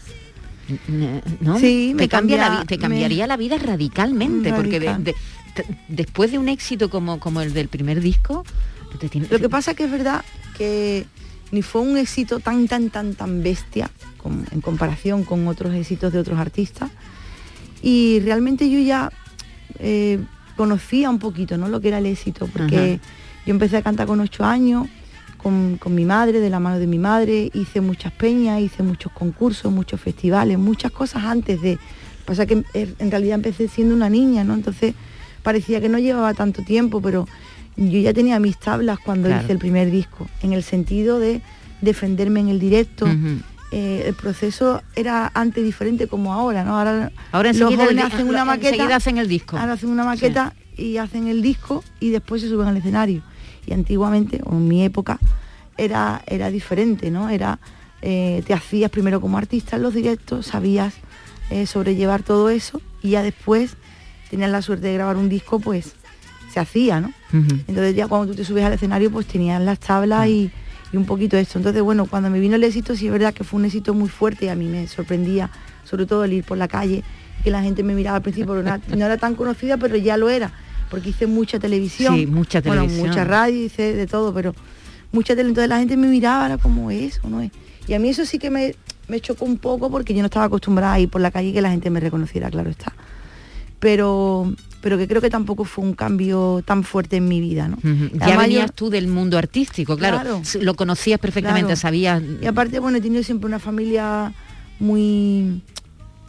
¿No? Sí, te me cambia te me- cambiaría la vida radicalmente, porque de- de- después de un éxito como, como el del primer disco, tú te tienes- Lo que pasa que es verdad que ni fue un éxito tan, tan, tan, tan bestia en comparación con otros éxitos de otros artistas. Y realmente yo ya eh, conocía un poquito ¿no? lo que era el éxito, porque yo empecé a cantar con ocho años, con, con mi madre, de la mano de mi madre, hice muchas peñas, hice muchos concursos, muchos festivales, muchas cosas antes de... Pasa que en en realidad empecé siendo una niña, ¿no? Entonces parecía que no llevaba tanto tiempo, pero yo ya tenía mis tablas cuando Claro. hice el primer disco, en el sentido de defenderme en el directo. Eh, el proceso era antes diferente como ahora, ¿no? Ahora, Ahora los jóvenes hacen una maqueta, hacen el disco. ahora hacen una maqueta y hacen el disco y después se suben al escenario. Y antiguamente, o en mi época, era, era diferente, ¿no? Era, eh, te hacías primero como artista en los directos, sabías eh, sobrellevar todo eso y ya después tenías la suerte de grabar un disco, pues se hacía, ¿no? Entonces ya cuando tú te subes al escenario pues tenías las tablas y, y un poquito esto. Entonces bueno, cuando me vino el éxito sí es verdad que fue un éxito muy fuerte y a mí me sorprendía, sobre todo el ir por la calle, que la gente me miraba al principio, porque no era- no era tan conocida, pero ya lo era, porque hice mucha televisión. Sí, mucha Bueno, televisión. mucha radio, hice de todo, pero mucha tele, entonces la gente me miraba, era como eso, ¿no es? Y a mí eso sí que me, me chocó un poco porque yo no estaba acostumbrada a ir por la calle y que la gente me reconociera, claro está. Pero pero que creo que tampoco fue un cambio tan fuerte en mi vida, ¿no? Ya Además, yo- venías tú del mundo artístico, claro. Lo conocías perfectamente, Claro. sabías. Y aparte, bueno, he tenido siempre una familia muy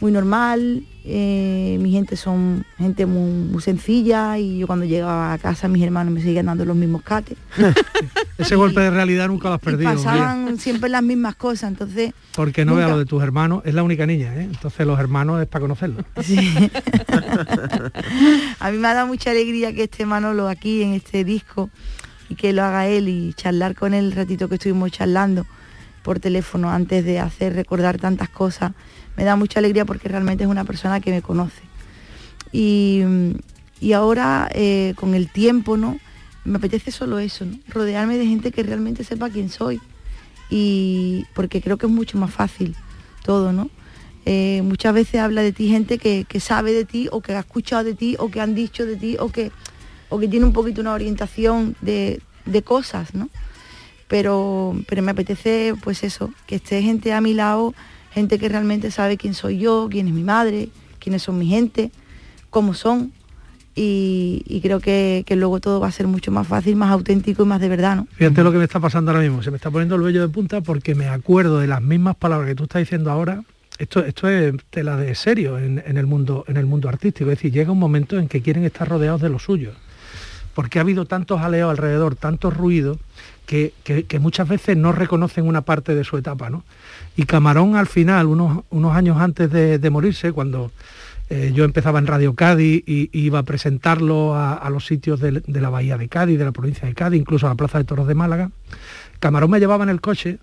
muy normal, eh, mi gente son gente muy, muy sencilla y yo cuando llegaba a casa mis hermanos me seguían dando los mismos cates. [LAUGHS] Ese golpe de realidad nunca lo has perdido. Pasaban siempre las mismas cosas, entonces... Porque no nunca- vea lo de tus hermanos, es la única niña, ¿eh? entonces los hermanos es para conocerlos. [LAUGHS] [LAUGHS] A mí me ha dado mucha alegría que esté Manolo aquí en este disco y que lo haga él y charlar con él el ratito que estuvimos charlando por teléfono antes de hacer recordar tantas cosas. Me da mucha alegría porque realmente es una persona que me conoce. Y, y ahora eh, con el tiempo, ¿no? Me apetece solo eso. Rodearme de gente que realmente sepa quién soy. Y porque creo que es mucho más fácil todo, ¿no? Eh, muchas veces habla de ti gente que, que sabe de ti o que ha escuchado de ti o que han dicho de ti o que, o que tiene un poquito una orientación de, de cosas, ¿no? Pero, pero me apetece pues eso, que esté gente a mi lado, gente que realmente sabe quién soy yo, quién es mi madre, quiénes son mi gente, cómo son. Y, creo que, luego todo va a ser mucho más fácil, más auténtico y más de verdad, ¿no? Fíjate lo que me está pasando ahora mismo, se me está poniendo el vello de punta porque me acuerdo de las mismas palabras que tú estás diciendo ahora. Esto, esto es tela de serio en, el mundo, en el mundo artístico. Es decir, llega un momento en que quieren estar rodeados de lo suyo. Porque ha habido tantos aleos alrededor, tantos ruidos, que, que- muchas veces no reconocen una parte de su etapa. ¿no? Y Camarón al final, unos, unos años antes de, morirse, cuando eh, yo empezaba en Radio Cádiz y, iba a presentarlo a, a los sitios de, de la Bahía de Cádiz, de la provincia de Cádiz, incluso a la Plaza de Toros de Málaga, Camarón me llevaba en el coche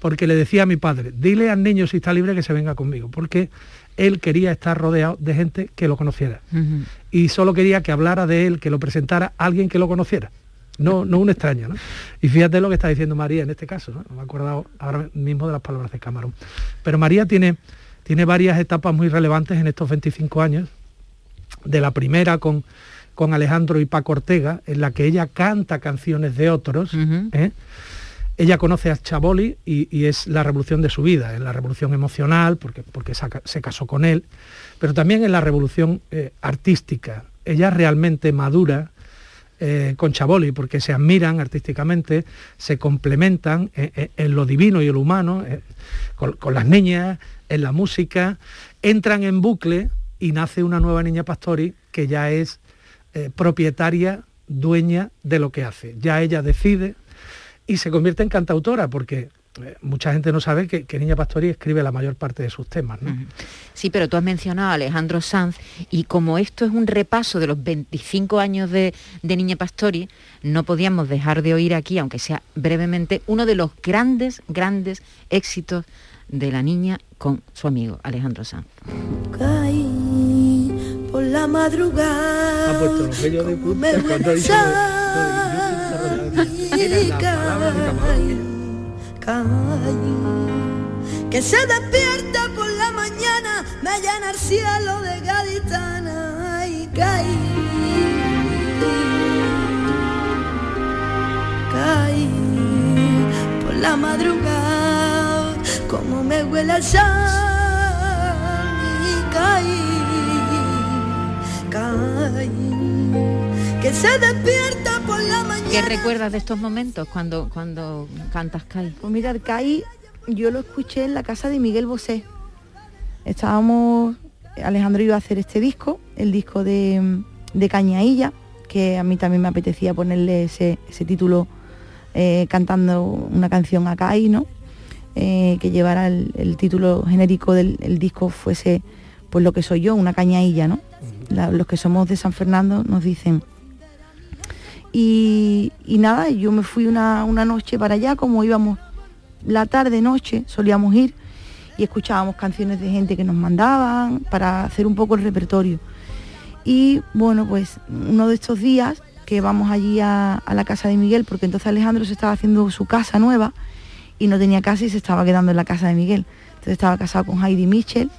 porque le decía a mi padre, dile al niño si está libre que se venga conmigo, porque él quería estar rodeado de gente que lo conociera. Y solo quería que hablara de él, que lo presentara alguien que lo conociera. No, no un extraño, ¿no? Y fíjate lo que está diciendo María en este caso, ¿no? Me he acordado ahora mismo de las palabras de Camarón. Pero María tiene, tiene varias etapas muy relevantes en estos 25 años. De la primera con, con Alejandro y Paco Ortega, en la que ella canta canciones de otros. ¿eh? Ella conoce a Chaboli y, es la revolución de su vida, es la revolución emocional, porque, porque se casó con él, pero también en la revolución eh, artística. Ella realmente madura eh, con Chaboli, porque se admiran artísticamente, se complementan en, en- en lo divino y lo humano, eh, con, las niñas, en la música, entran en bucle y nace una nueva niña Pastori que ya es eh, propietaria, dueña de lo que hace. Ya ella decide y se convierte en cantautora, porque eh, mucha gente no sabe que, que Niña Pastori escribe la mayor parte de sus temas. ¿no? Sí, pero tú has mencionado a Alejandro Sanz y como esto es un repaso de los 25 años de, de Niña Pastori, no podíamos dejar de oír aquí, aunque sea brevemente, uno de los grandes, grandes éxitos de la niña con su amigo Alejandro Sanz. Caí por la madrugada. Ha puesto los de punta cuando ha Y caí, caí, que se despierta por la mañana, me llena el cielo de gaditana y caí, caí por la madrugada, como me huele el sol y caí, caí, que se despierta. ¿Qué recuerdas de estos momentos cuando, cuando cantas Kai? Pues mira, el CAI yo lo escuché en la casa de Miguel Bosé. Estábamos, Alejandro iba a hacer este disco, el disco de, de Cañailla, que a mí también me apetecía ponerle ese, ese título eh, cantando una canción a CAI, ¿no? Eh, que llevara el, el título genérico del el disco fuese pues lo que soy yo, una cañailla, ¿no? La- los que somos de San Fernando nos dicen. Y, y nada, yo me fui una, una noche para allá, como íbamos la tarde, noche, solíamos ir y escuchábamos canciones de gente que nos mandaban para hacer un poco el repertorio. Y bueno, pues uno de estos días que vamos allí a, a la casa de Miguel, porque entonces Alejandro se estaba haciendo su casa nueva y no tenía casa y se estaba quedando en la casa de Miguel. Entonces estaba casado con Heidi Mitchell,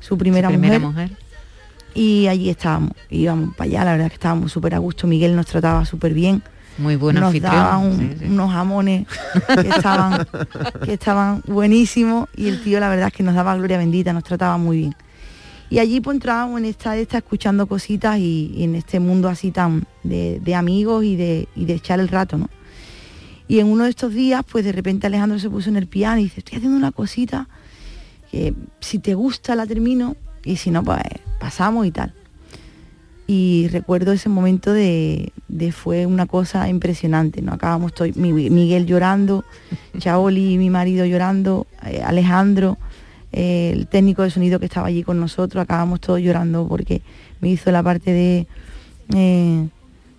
su primera, primera mujer, y allí estábamos, íbamos para allá, la verdad que estábamos súper a gusto, Miguel nos trataba súper bien. Muy buen nos anfitrión, daba un- sí, sí. unos jamones que estaban, que estaban buenísimos y el tío la verdad es que nos daba gloria bendita, nos trataba muy bien. Y allí pues entrábamos en esta, esta escuchando cositas y, y en este mundo así tan de, de amigos y de, y de echar el rato, ¿no? Y en uno de estos días, pues de repente Alejandro se puso en el piano y dice, estoy haciendo una cosita que si te gusta la termino y si no, pues pasamos y tal. Y recuerdo ese momento de, de fue una cosa impresionante, ¿no? Acabamos todo, mi- Miguel llorando, [LAUGHS] Chaoli, mi marido llorando, eh, Alejandro, eh, el técnico de sonido que estaba allí con nosotros, acabamos todos llorando porque me hizo la parte de eh,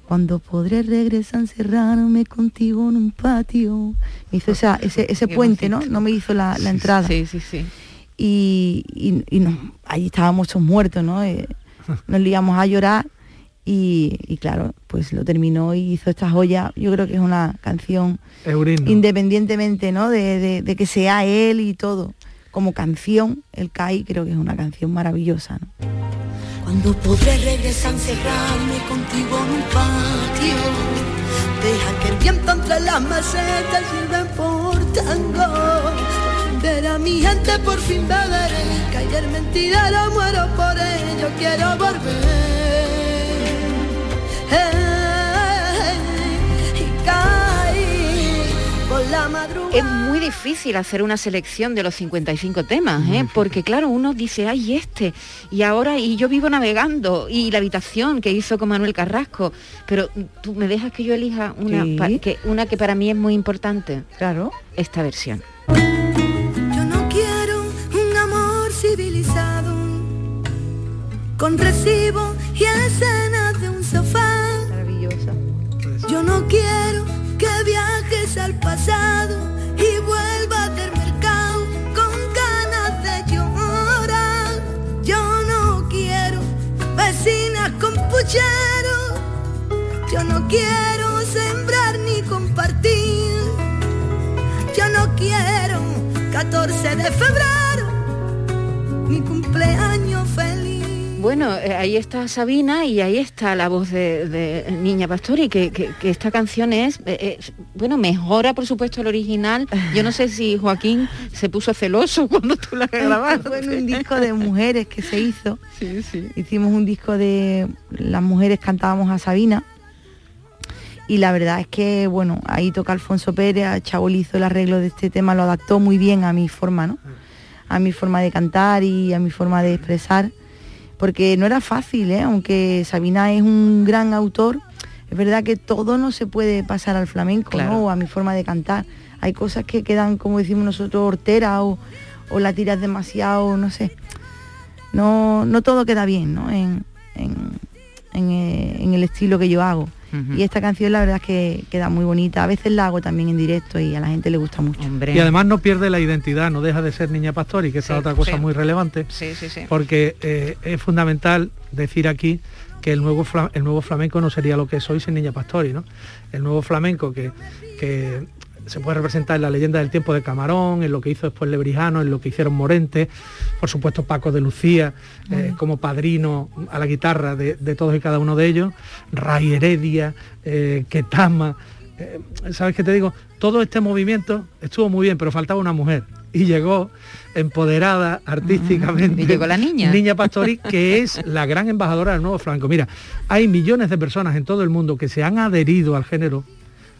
cuando podré regresar a encerrarme contigo en un patio. Me hizo esa- ese, ese puente, ¿no? No me hizo la, la entrada. Sí, sí, sí. Y, y, y no, ahí estábamos todos muertos, ¿no? Eh, [LAUGHS] nos liamos a llorar y, y claro, pues lo terminó y hizo esta joya. Yo creo que es una canción independientemente, ¿no? De, de- de que sea él y todo. Como canción, el CAI creo que es una canción maravillosa, ¿no? Cuando podré regresar a encerrarme contigo en un patio Deja que el viento entre las macetas sirva por tango Ver a mi gente por fin beber Que ayer mentira muero por ello Quiero volver Y caí por la madrugada Es muy difícil hacer una selección de los 55 temas, ¿eh? porque claro, uno dice, ay, este, y ahora, y yo vivo navegando, y la habitación que hizo con Manuel Carrasco, pero tú me dejas que yo elija una, Sí. pa- que, una que para mí es muy importante. Claro. Esta versión. Con recibo y escenas de un sofá. Maravillosa. Yo no quiero que viajes al pasado y vuelvas del mercado con ganas de llorar. Yo no quiero vecinas con puchero. Yo no quiero sembrar ni compartir. Yo no quiero 14 de febrero, mi cumpleaños. Bueno, eh, ahí está Sabina y ahí está la voz de, de Niña Pastori, que, que- que esta canción es, eh, es- bueno, mejora por supuesto el original. Yo no sé si Joaquín se puso celoso [LAUGHS] cuando tú la grabaste. Fue en un disco de mujeres que se hizo. Hicimos un disco de las mujeres cantábamos a Sabina. Y la verdad es que, bueno, ahí toca Alfonso Pérez, Chabol hizo el arreglo de este tema, lo adaptó muy bien a mi forma, ¿no? A mi forma de cantar y a mi forma de expresar. Porque no era fácil, ¿eh? Aunque Sabina es un gran autor, es verdad que todo no se puede pasar al flamenco, Claro. ¿no? O a mi forma de cantar. Hay cosas que quedan, como decimos nosotros, hortera o, o la tiras demasiado, no sé. No, no todo queda bien, ¿no? En, en- en, eh, en el estilo que yo hago. Y esta canción la verdad es que queda muy bonita. A veces la hago también en directo y a la gente le gusta mucho. Y además no pierde la identidad, no deja de ser niña pastori, que esa es Sí, otra cosa sí. muy relevante. Sí, sí, sí. Porque eh, es fundamental decir aquí que el nuevo, el nuevo flamenco no sería lo que es hoy sin Niña Pastori, ¿no? El nuevo flamenco que, que se puede representar en la leyenda del tiempo de Camarón, en lo que hizo después Lebrijano, en lo que hicieron Morente, por supuesto Paco de Lucía, eh, como padrino a la guitarra de, de todos y cada uno de ellos, Ray Heredia, eh, Ketama, eh, ¿sabes qué te digo? Todo este movimiento estuvo muy bien, pero faltaba una mujer. Y llegó empoderada artísticamente. Y llegó la niña. [LAUGHS] Niña Pastori, que es la gran embajadora del nuevo flamenco. Mira, hay millones de personas en todo el mundo que se han adherido al género,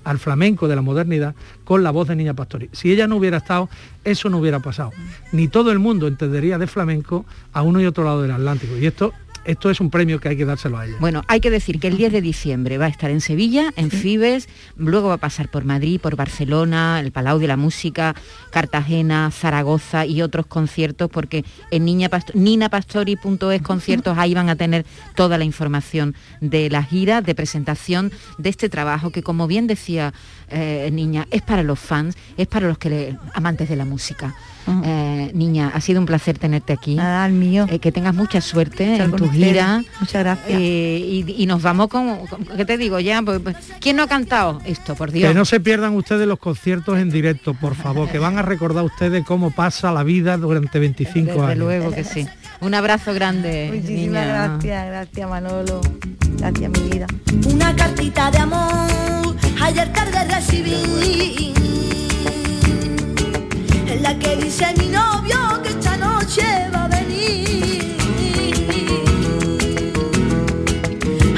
al flamenco de la modernidad, con la voz de Niña Pastori. Si ella no hubiera estado, eso no hubiera pasado. Ni todo el mundo entendería de flamenco a uno y otro lado del Atlántico. Y esto, esto es un premio que hay que dárselo a ella. Bueno, hay que decir que el 10 de diciembre va a estar en Sevilla, en Fibes, luego va a pasar por Madrid, por Barcelona, el Palau de la Música, Cartagena, Zaragoza y otros conciertos, porque en Niña Pasto- ninapastori.es conciertos ahí van a tener toda la información de la gira, de presentación de este trabajo que, como bien decía eh, Niña, es para los fans, es para los que le- amantes de la música. Eh, niña, ha sido un placer tenerte aquí. Nada, el mío. Eh, que tengas mucha suerte Estar en tu ustedes. gira. Muchas gracias. Eh, y, y nos vamos con, con- ¿qué te digo ya? Pues, pues, ¿Quién no ha cantado esto, por Dios? Que no se pierdan ustedes los conciertos en directo, por favor, que van a recordar ustedes cómo pasa la vida durante 25 Desde años. luego que sí. Un abrazo grande, Muchísimas niña. gracias, gracias Manolo. Gracias mi vida. Una cartita de amor ayer tarde recibí La que dice mi novio que esta noche va a venir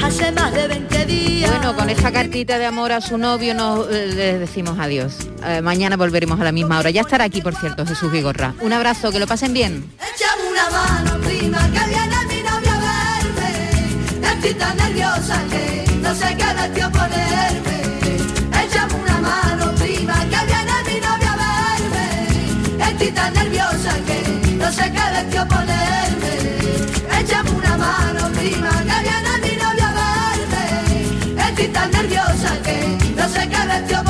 Hace más de 20 días Bueno, con esta cartita de amor a su novio nos eh, decimos adiós. Eh, mañana volveremos a la misma hora. Ya estará aquí, por cierto, Jesús Vigorra. Un abrazo, que lo pasen bien. Una una mano, prima, que viene mi novio a verme. Estoy tan nerviosa que no sé qué vestido ponerme. estoy tan nerviosa que no sé qué vestido ponerme. Échame una mano, prima, que viene mi novia a verme. Estoy tan nerviosa que no sé qué vestido ponerme.